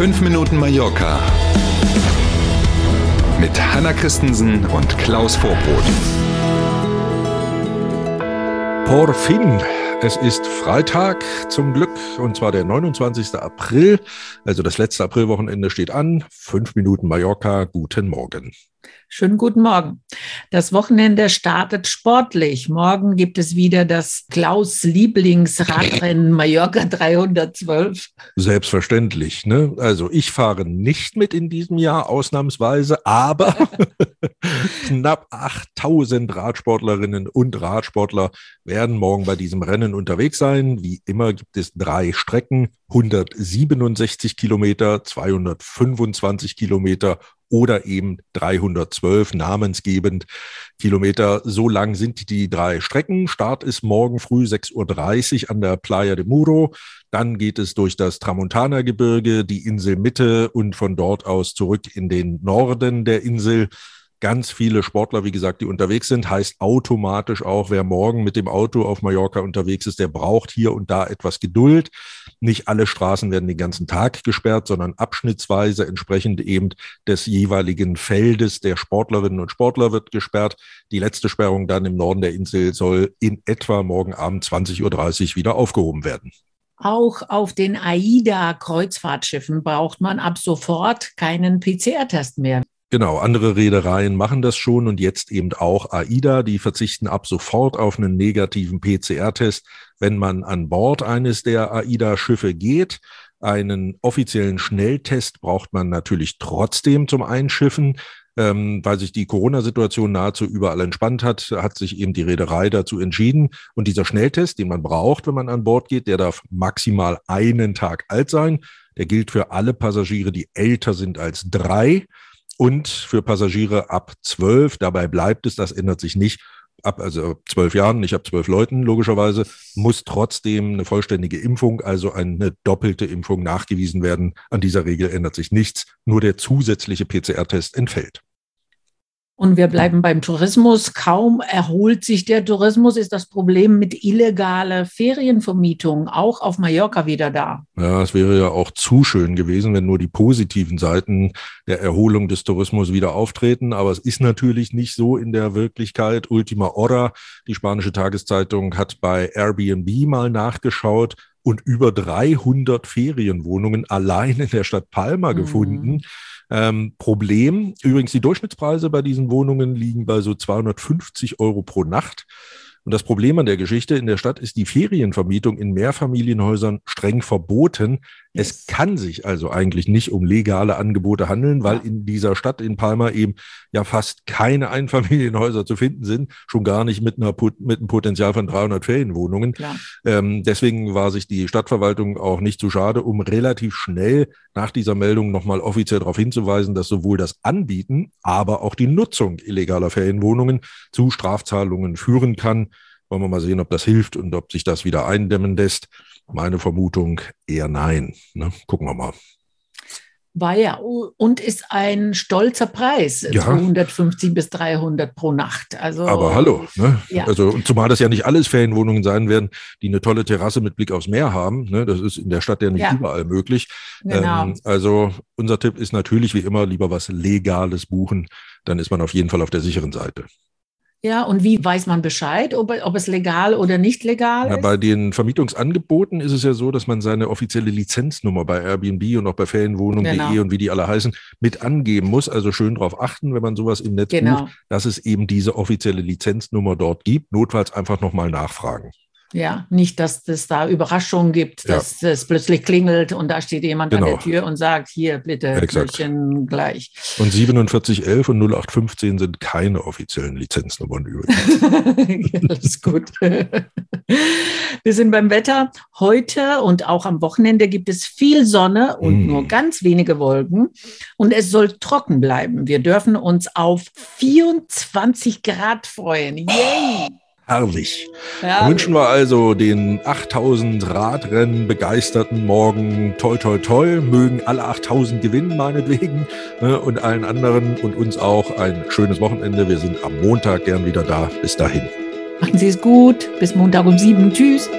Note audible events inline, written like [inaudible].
5 Minuten Mallorca mit Hanna Christensen und Klaus Vorbrot. Por fin. Es ist Freitag zum Glück und zwar der 29. April. Also das letzte Aprilwochenende steht an. Fünf Minuten Mallorca. Guten Morgen. Schönen guten Morgen. Das Wochenende startet sportlich. Morgen gibt es wieder das Klaus Lieblingsradrennen [laughs] Mallorca 312. Selbstverständlich. Ne? Also ich fahre nicht mit in diesem Jahr ausnahmsweise, aber [laughs] [laughs] knapp 8000 Radsportlerinnen und Radsportler werden morgen bei diesem Rennen unterwegs sein. Wie immer gibt es drei Strecken, 167 Kilometer, 225 Kilometer oder eben 312 namensgebend Kilometer. So lang sind die drei Strecken. Start ist morgen früh 6.30 Uhr an der Playa de Muro. Dann geht es durch das Tramontana-Gebirge, die Insel Mitte und von dort aus zurück in den Norden der Insel ganz viele Sportler, wie gesagt, die unterwegs sind, heißt automatisch auch, wer morgen mit dem Auto auf Mallorca unterwegs ist, der braucht hier und da etwas Geduld. Nicht alle Straßen werden den ganzen Tag gesperrt, sondern abschnittsweise entsprechend eben des jeweiligen Feldes der Sportlerinnen und Sportler wird gesperrt. Die letzte Sperrung dann im Norden der Insel soll in etwa morgen Abend 20.30 Uhr wieder aufgehoben werden. Auch auf den AIDA-Kreuzfahrtschiffen braucht man ab sofort keinen PCR-Test mehr. Genau, andere Reedereien machen das schon und jetzt eben auch AIDA, die verzichten ab sofort auf einen negativen PCR-Test, wenn man an Bord eines der AIDA-Schiffe geht. Einen offiziellen Schnelltest braucht man natürlich trotzdem zum Einschiffen. Ähm, weil sich die Corona-Situation nahezu überall entspannt hat, hat sich eben die Reederei dazu entschieden. Und dieser Schnelltest, den man braucht, wenn man an Bord geht, der darf maximal einen Tag alt sein. Der gilt für alle Passagiere, die älter sind als drei und für Passagiere ab zwölf. Dabei bleibt es, das ändert sich nicht. Ab also zwölf Jahren, nicht ab zwölf Leuten logischerweise, muss trotzdem eine vollständige Impfung, also eine doppelte Impfung nachgewiesen werden. An dieser Regel ändert sich nichts, nur der zusätzliche PCR-Test entfällt. Und wir bleiben beim Tourismus. Kaum erholt sich der Tourismus, ist das Problem mit illegaler Ferienvermietung auch auf Mallorca wieder da. Ja, es wäre ja auch zu schön gewesen, wenn nur die positiven Seiten der Erholung des Tourismus wieder auftreten. Aber es ist natürlich nicht so in der Wirklichkeit. Ultima Hora, die spanische Tageszeitung, hat bei Airbnb mal nachgeschaut und über 300 Ferienwohnungen allein in der Stadt Palma mhm. gefunden ähm, Problem, übrigens die Durchschnittspreise bei diesen Wohnungen liegen bei so 250 Euro pro Nacht. Und das Problem an der Geschichte in der Stadt ist die Ferienvermietung in Mehrfamilienhäusern streng verboten. Yes. Es kann sich also eigentlich nicht um legale Angebote handeln, weil in dieser Stadt in Palma eben ja fast keine Einfamilienhäuser zu finden sind, schon gar nicht mit, einer, mit einem Potenzial von 300 Ferienwohnungen. Ähm, deswegen war sich die Stadtverwaltung auch nicht zu schade, um relativ schnell nach dieser Meldung nochmal offiziell darauf hinzuweisen, dass sowohl das Anbieten, aber auch die Nutzung illegaler Ferienwohnungen zu Strafzahlungen führen kann. Wollen wir mal sehen, ob das hilft und ob sich das wieder eindämmen lässt. Meine Vermutung eher nein. Ne? Gucken wir mal. War ja und ist ein stolzer Preis, ja. 250 bis 300 pro Nacht. Also, Aber hallo, ne? ja. also zumal das ja nicht alles Ferienwohnungen sein werden, die eine tolle Terrasse mit Blick aufs Meer haben. Ne? Das ist in der Stadt ja nicht ja. überall möglich. Genau. Ähm, also unser Tipp ist natürlich wie immer lieber was Legales buchen, dann ist man auf jeden Fall auf der sicheren Seite. Ja, und wie weiß man Bescheid, ob, ob es legal oder nicht legal ist? Ja, bei den Vermietungsangeboten ist es ja so, dass man seine offizielle Lizenznummer bei Airbnb und auch bei Ferienwohnungen.de genau. und wie die alle heißen, mit angeben muss. Also schön darauf achten, wenn man sowas im Netz genau. bucht, dass es eben diese offizielle Lizenznummer dort gibt. Notfalls einfach nochmal nachfragen. Ja, nicht, dass es da Überraschungen gibt, dass ja. es plötzlich klingelt und da steht jemand genau. an der Tür und sagt, hier bitte Brötchen gleich. Und 4711 und 0815 sind keine offiziellen Lizenznummern übrigens. [laughs] ja, alles gut. Wir sind beim Wetter. Heute und auch am Wochenende gibt es viel Sonne und mm. nur ganz wenige Wolken. Und es soll trocken bleiben. Wir dürfen uns auf 24 Grad freuen. Yay! Herrlich. Ja. Wünschen wir also den 8000 Radrennen begeisterten morgen toi toi toi. Mögen alle 8000 gewinnen, meinetwegen. Ne, und allen anderen und uns auch ein schönes Wochenende. Wir sind am Montag gern wieder da. Bis dahin. Machen Sie es gut. Bis Montag um sieben. Tschüss.